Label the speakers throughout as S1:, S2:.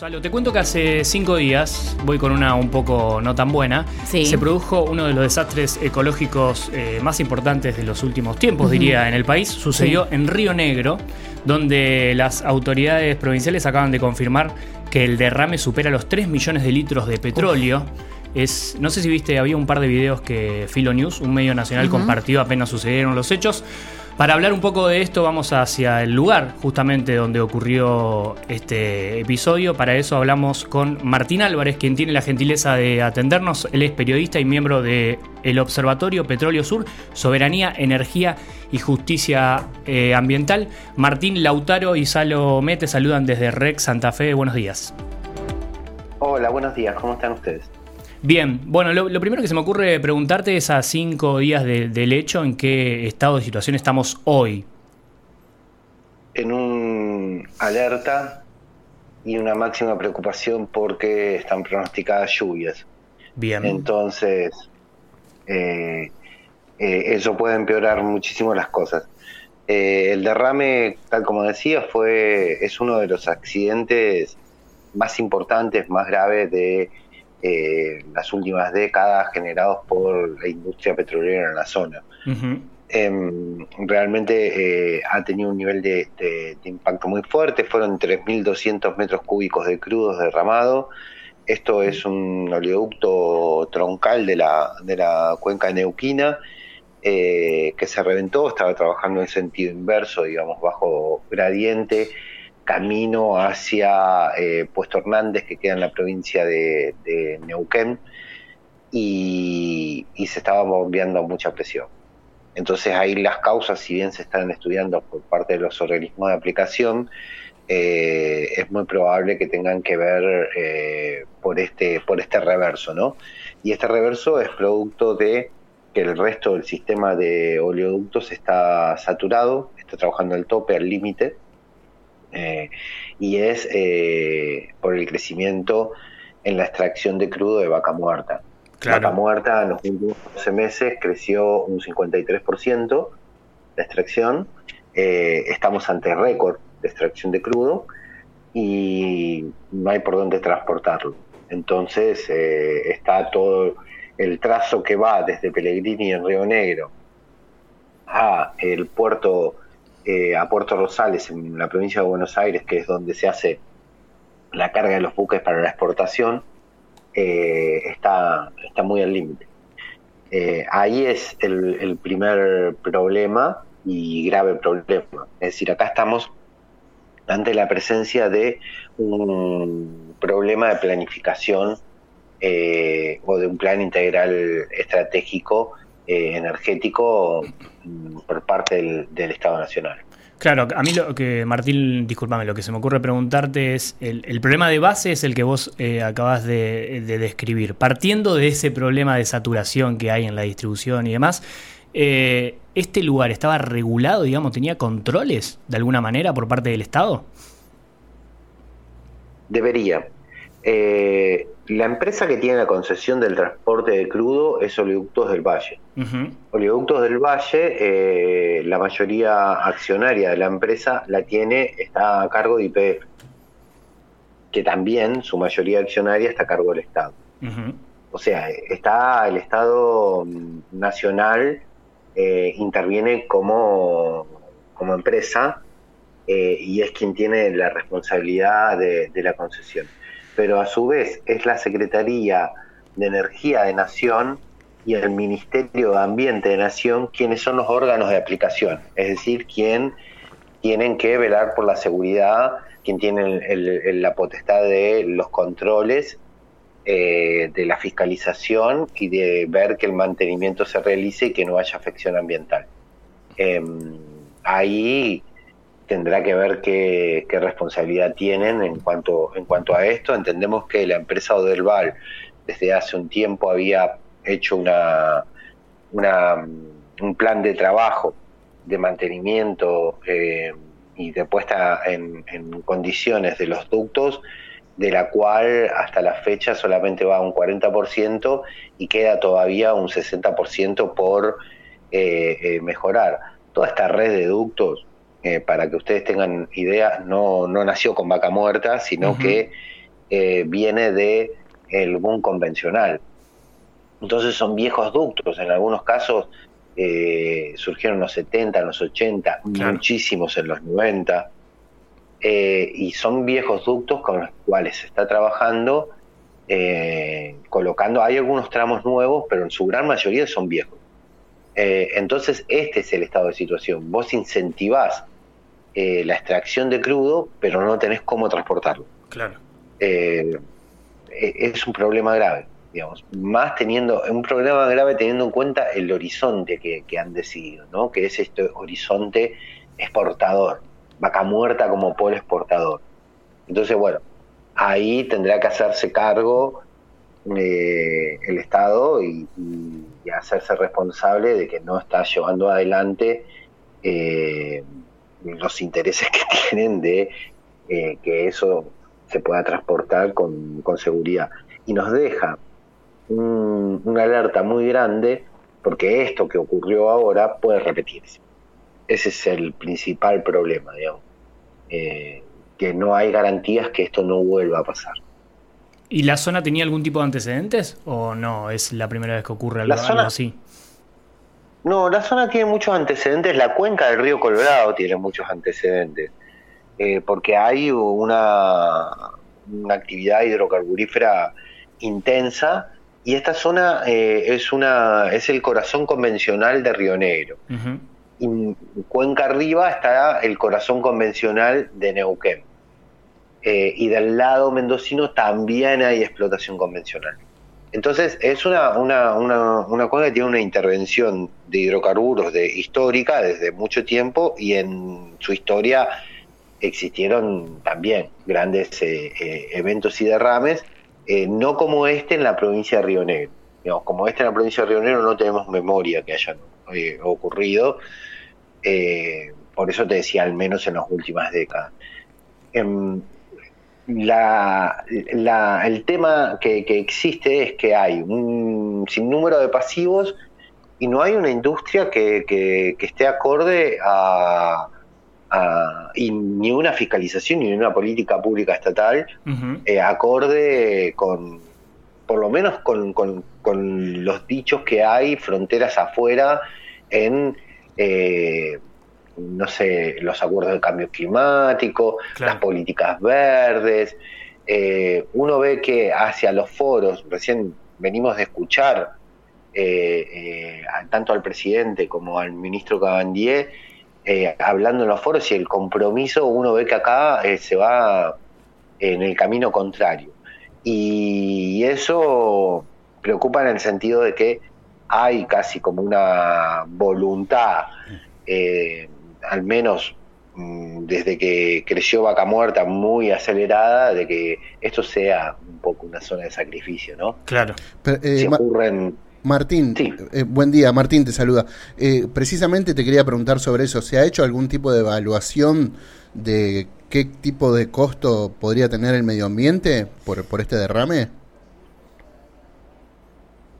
S1: Salo, te cuento que hace cinco días, voy con una un poco no tan buena,
S2: Sí.
S1: se produjo uno de los desastres ecológicos eh, más importantes de los últimos tiempos, diría, en el país. Sucedió en Río Negro, donde las autoridades provinciales acaban de confirmar que el derrame supera los 3 millones de litros de petróleo. Es, no sé si viste, había un par de videos que Filo News, un medio nacional, compartió apenas sucedieron los hechos. Para hablar un poco de esto, vamos hacia el lugar justamente donde ocurrió este episodio. Para eso hablamos con Martín Álvarez, quien tiene la gentileza de atendernos. Él es periodista y miembro del Observatorio Petróleo Sur, Soberanía, Energía y Justicia eh, Ambiental. Martín Lautaro y Salo Mete saludan desde REC Santa Fe. Buenos días.
S3: Hola, buenos días, ¿cómo están ustedes?
S1: Bien, bueno, lo, lo primero que se me ocurre preguntarte es a cinco días de- del hecho, ¿en qué estado de situación estamos hoy?
S3: En un alerta y una máxima preocupación porque están pronosticadas lluvias.
S1: Bien.
S3: Entonces, eh, eh, eso puede empeorar muchísimo las cosas. Eh, el derrame, tal como decía, fue es uno de los accidentes más importantes, más graves de eh, las últimas décadas generados por la industria petrolera en la zona. Em, realmente eh, ha tenido un nivel de, de- de impacto muy fuerte, fueron 3.200 metros cúbicos de crudos derramado. Esto es un oleoducto troncal de la, de la cuenca neuquina eh, que se reventó, estaba trabajando en sentido inverso, digamos, bajo gradiente, camino hacia eh, Puesto Hernández, que queda en la provincia de, Neuquén, y, se estaba bombeando mucha presión. Entonces ahí las causas, si bien se están estudiando por parte de los organismos de aplicación, eh, es muy probable que tengan que ver eh, por este por este reverso, ¿no? Y este reverso es producto de que el resto del sistema de oleoductos está saturado, está trabajando al tope, al límite, eh, y es eh, por el crecimiento en la extracción de crudo de vaca muerta.
S1: Claro.
S3: Vaca muerta en los últimos 12 meses creció un 53% la extracción. Eh, estamos ante récord de extracción de crudo y no hay por dónde transportarlo. Entonces está todo el trazo que va desde Pellegrini en Río Negro a el puerto eh, a Puerto Rosales en la provincia de Buenos Aires, que es donde se hace la carga de los buques para la exportación, eh, está, está muy al límite. Eh, ahí es el, el primer problema y grave problema. Es decir, acá estamos ante la presencia de un problema de planificación eh, o de un plan integral estratégico eh, energético mm, por parte del, del Estado Nacional.
S1: Claro, a mí lo que, Martín, discúlpame, lo que se me ocurre preguntarte es, el, el problema de base es el que vos eh, acabas de, de describir. Partiendo de ese problema de saturación que hay en la distribución y demás, eh, ¿este lugar estaba regulado, digamos, tenía controles de alguna manera por parte del Estado?
S3: Debería. Eh, la empresa que tiene la concesión del transporte de crudo es Oleoductos del Valle.
S1: Ujú,
S3: Oleoductos del Valle, eh, la mayoría accionaria de la empresa la tiene, está a cargo de IPF, que también su mayoría accionaria está a cargo del Estado. O sea, está el Estado mm, Nacional eh, interviene como, como empresa eh, y es quien tiene la responsabilidad de, de la concesión. Pero a su vez es la Secretaría de Energía de Nación y el Ministerio de Ambiente de Nación quienes son los órganos de aplicación, es decir, quien tienen que velar por la seguridad, quien tiene el- la potestad de los controles eh, de la fiscalización y de ver que el mantenimiento se realice y que no haya afección ambiental. Eh, ahí tendrá que ver qué, responsabilidad tienen en cuanto, en cuanto a esto. Entendemos que la empresa Odelval desde hace un tiempo había hecho una, un plan de trabajo de mantenimiento eh, y de puesta en, en condiciones de los ductos de la cual hasta la fecha solamente va un 40% y queda todavía un 60% por eh, eh, mejorar. Toda esta red de ductos, eh, para que ustedes tengan idea, no, no nació con vaca muerta, sino que eh, viene de el boom convencional. Entonces son viejos ductos, en algunos casos eh, surgieron en los 70, en los 80, muchísimos en los 90, eh, y son viejos ductos con los cuales se está trabajando, colocando, hay algunos tramos nuevos, pero en su gran mayoría son viejos. entonces este es el estado de situación. Vos incentivás la extracción de crudo, pero no tenés cómo transportarlo.
S1: Claro.
S3: es un problema grave digamos, más teniendo, un problema grave teniendo en cuenta el horizonte que, han decidido, ¿no? que es este horizonte exportador, vaca muerta como polo exportador. Entonces, bueno, ahí tendrá que hacerse cargo eh, el Estado y, hacerse responsable de que no está llevando adelante eh, los intereses que tienen de eh, que eso se pueda transportar con, con seguridad. Y nos deja una alerta muy grande porque esto que ocurrió ahora puede repetirse. Ese es el principal problema, digamos. Eh, que no hay garantías que esto no vuelva a pasar.
S1: ¿Y la zona tenía algún tipo de antecedentes o no? ¿Es la primera vez que ocurre algo, así?
S3: No, la zona tiene muchos antecedentes. La cuenca del río Colorado tiene muchos antecedentes. Eh, porque hay una, una actividad hidrocarburífera intensa y esta zona eh, es, una, es el corazón convencional de Río Negro. Y en Cuenca arriba está el corazón convencional de Neuquén. Eh, y del lado mendocino también hay explotación convencional. Entonces es una, una, una, una que tiene una intervención de hidrocarburos de, histórica desde mucho tiempo y en su historia existieron también grandes eh, eventos y derrames eh, no como este en la provincia de Río Negro. Digamos, como este en la provincia de Río Negro no tenemos memoria que hayan eh, ocurrido, eh, por eso te decía, al menos en las últimas décadas. Em, el tema que, existe es que hay un sinnúmero de pasivos y no hay una industria que esté acorde a, y ni una fiscalización ni una política pública estatal eh, acorde con, por lo menos con, con, los dichos que hay fronteras afuera en, eh, no sé, los acuerdos de cambio climático, las políticas verdes. Eh, uno ve que hacia los foros, recién venimos de escuchar tanto al presidente como al ministro Cabandier, eh, hablando en los foros y el compromiso uno ve que acá eh, se va en el camino contrario. Y eso preocupa en el sentido de que hay casi como una voluntad, eh, al menos mm, desde que creció Vaca Muerta, muy acelerada, de que esto sea un poco una zona de sacrificio, ¿no?
S1: Claro.
S2: si ocurren Martín, eh, buen día, Martín te saluda. Eh, precisamente te quería preguntar sobre eso. ¿Se ha hecho algún tipo de evaluación de qué tipo de costo podría tener el medio ambiente por, por este derrame?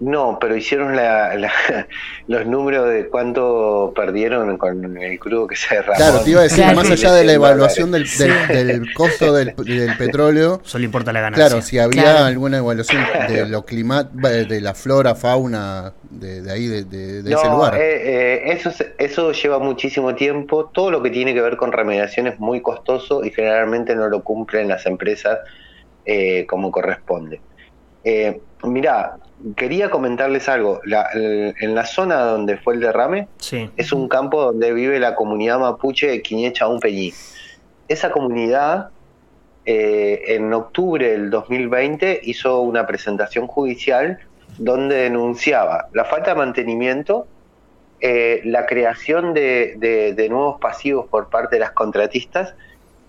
S3: No, pero hicieron la, los números de cuánto perdieron con el crudo que se derramó.
S2: Claro, te iba a decir, más allá de la evaluación del, del, costo del, petróleo.
S1: Solo importa la ganancia.
S2: Claro, si había alguna evaluación de lo clima, de la flora, fauna, de, ahí, de, ese lugar.
S3: Eh, eh, eso, eso lleva muchísimo tiempo. Todo lo que tiene que ver con remediación es muy costoso y generalmente no lo cumplen las empresas eh, como corresponde. Eh, mirá, quería comentarles algo. en la zona donde fue el derrame, es un campo donde vive la comunidad mapuche de Quiñecha un Peñí. Esa comunidad, eh, en octubre del 2020, hizo una presentación judicial donde denunciaba la falta de mantenimiento, eh, la creación de, nuevos pasivos por parte de las contratistas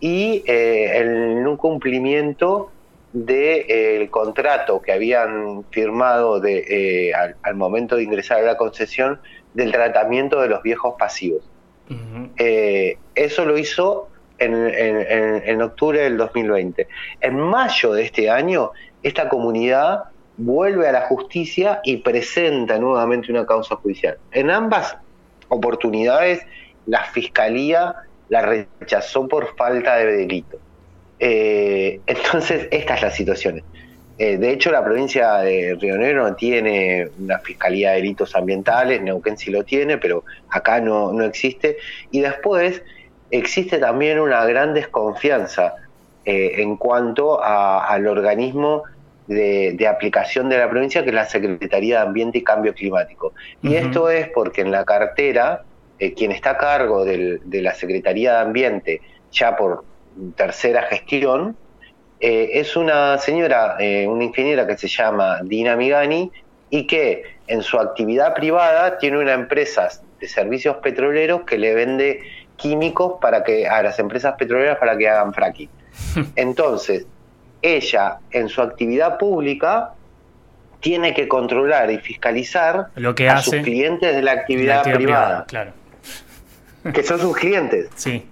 S3: y eh, el no cumplimiento del eh, contrato que habían firmado de, eh, al, momento de ingresar a la concesión del tratamiento de los viejos pasivos. Eh, eso lo hizo en, en, octubre del 2020. En mayo de este año, esta comunidad vuelve a la justicia y presenta nuevamente una causa judicial. En ambas oportunidades, la fiscalía la rechazó por falta de delito. entonces, esta es la situación. de hecho, la provincia de Río Negro no tiene una fiscalía de delitos ambientales, Neuquén sí lo tiene, pero acá no, no existe. Y después existe también una gran desconfianza en cuanto al organismo de, aplicación de la provincia, que es la Secretaría de Ambiente y Cambio Climático. Y esto es porque en la cartera, eh, quien está a cargo de la Secretaría de Ambiente, ya por tercera gestión, eh, es una señora, eh, una ingeniera que se llama Dina Migani y que en su actividad privada tiene una empresa de servicios petroleros que le vende químicos para que a las empresas petroleras para que hagan fracking. Entonces, ella en su actividad pública tiene que controlar y fiscalizar
S1: Lo que
S3: a sus clientes de la actividad, privada,
S1: claro.
S3: que son sus clientes.
S1: Sí.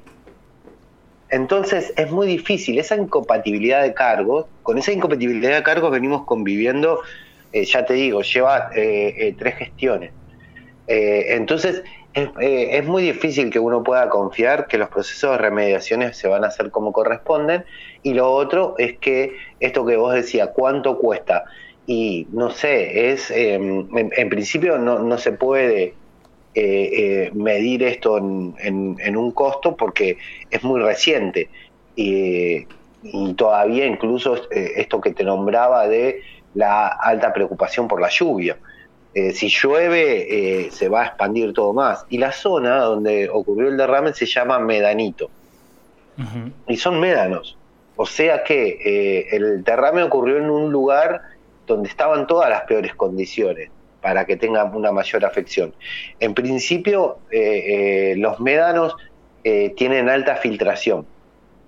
S3: Entonces es muy difícil esa incompatibilidad de cargos. Con esa incompatibilidad de cargos venimos conviviendo, eh, ya te digo, lleva eh, eh, tres gestiones. entonces es, muy difícil que uno pueda confiar que los procesos de remediaciones se van a hacer como corresponden. Y lo otro es que esto que vos decías, ¿cuánto cuesta? Y no sé, es em, en, principio no, no, se puede eh, eh, medir esto en, un costo porque es muy reciente. y todavía incluso eh, esto que te nombraba de la alta preocupación por la lluvia. Eh, si llueve se va a expandir todo más. Y la zona donde ocurrió el derrame se llama Medanito. Y son médanos. O sea que el derrame ocurrió en un lugar donde estaban todas las peores condiciones para que tengan una mayor afección. En principio, los médanos tienen alta filtración.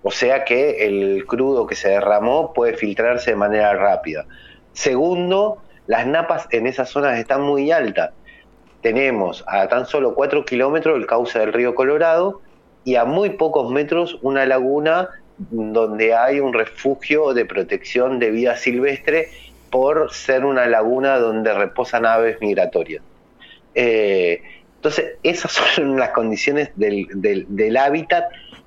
S3: O sea que el crudo que se derramó puede filtrarse de manera rápida. Segundo, las napas en esas zonas están muy altas. Tenemos a tan solo 4 kilómetros el cauce del río Colorado y a muy pocos metros una laguna donde hay un refugio de protección de vida silvestre por ser una laguna donde reposan aves migratorias. Eh, entonces, esas son las condiciones del, hábitat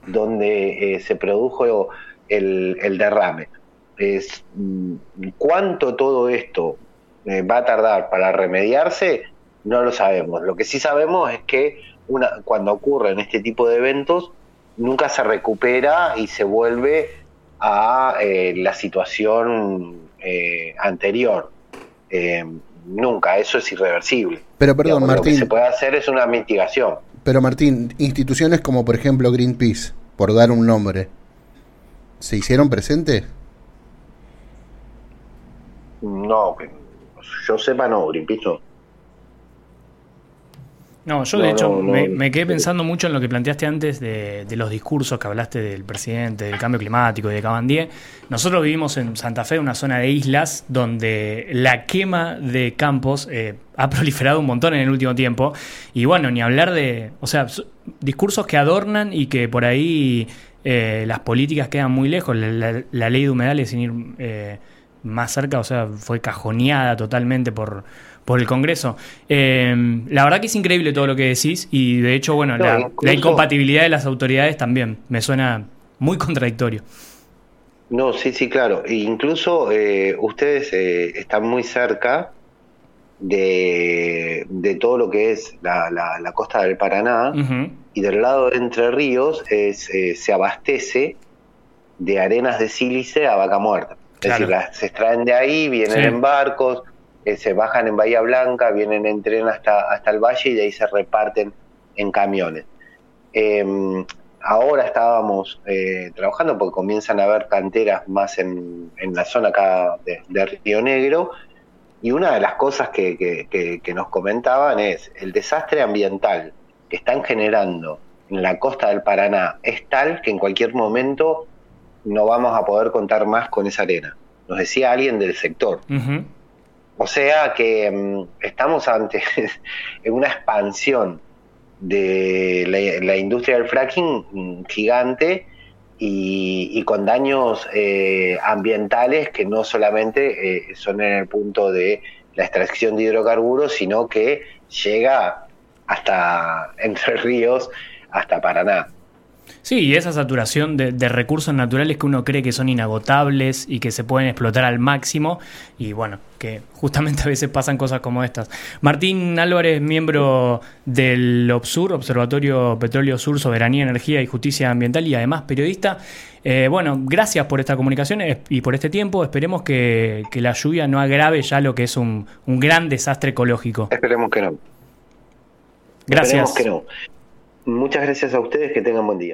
S3: donde eh, se produjo el, derrame. Es, mm, ¿Cuánto todo esto eh, va a tardar para remediarse, no lo sabemos. Lo que sí sabemos es que una, cuando ocurren este tipo de eventos, nunca se recupera y se vuelve a la situación eh, anterior. nunca, eso es irreversible.
S2: Pero perdón, Martín. Lo
S3: que se puede hacer es una mitigación.
S2: Pero Martín, instituciones como por ejemplo Greenpeace, por dar un nombre, ¿se hicieron presentes?
S3: No, yo sepa, no, Greenpeace
S1: no. Yo de hecho me, quedé pensando mucho en lo que planteaste antes de, los discursos que hablaste del presidente, del cambio climático y de Cabandier. Nosotros vivimos en Santa Fe, una zona de islas donde la quema de campos eh, ha proliferado un montón en el último tiempo. Y bueno, ni hablar de, o sea, discursos que adornan y que por ahí eh, las políticas quedan muy lejos. La, ley de humedales sin ir... Eh, más cerca, o sea, fue cajoneada totalmente por, por el Congreso. Eh, la verdad que es increíble todo lo que decís y de hecho, bueno, la, incompatibilidad de las autoridades también me suena muy contradictorio.
S3: No, sí, sí, claro. E incluso eh, ustedes eh, están muy cerca de, de, todo lo que es la, la, costa del Paraná y del lado de Entre Ríos se abastece de arenas de sílice a vaca muerta. Es decir, las, se extraen de ahí, vienen en barcos, eh, se bajan en Bahía Blanca, vienen en tren hasta, hasta el valle y de ahí se reparten en camiones. Em, ahora estábamos eh, trabajando porque comienzan a haber canteras más en, la zona acá de, Río Negro y una de las cosas que, que, nos comentaban es el desastre ambiental que están generando en la costa del Paraná es tal que en cualquier momento no vamos a poder contar más con esa arena. Nos decía alguien del sector. O sea que mm, estamos ante una expansión de la, industria del fracking mm, gigante y, con daños eh, ambientales que no solamente eh, son en el punto de la extracción de hidrocarburos, sino que llega hasta Entre Ríos, hasta Paraná.
S1: Sí, y esa saturación de, recursos naturales que uno cree que son inagotables y que se pueden explotar al máximo, y bueno, que justamente a veces pasan cosas como estas. Martín Álvarez, miembro del OBSUR, Observatorio Petróleo Sur, Soberanía, Energía y Justicia Ambiental, y además periodista. Eh, bueno, gracias por esta comunicación y por este tiempo. Esperemos que, la lluvia no agrave ya lo que es un, un gran desastre ecológico.
S3: Esperemos que no.
S1: Gracias.
S3: Esperemos que no. Muchas gracias a ustedes, que tengan buen día.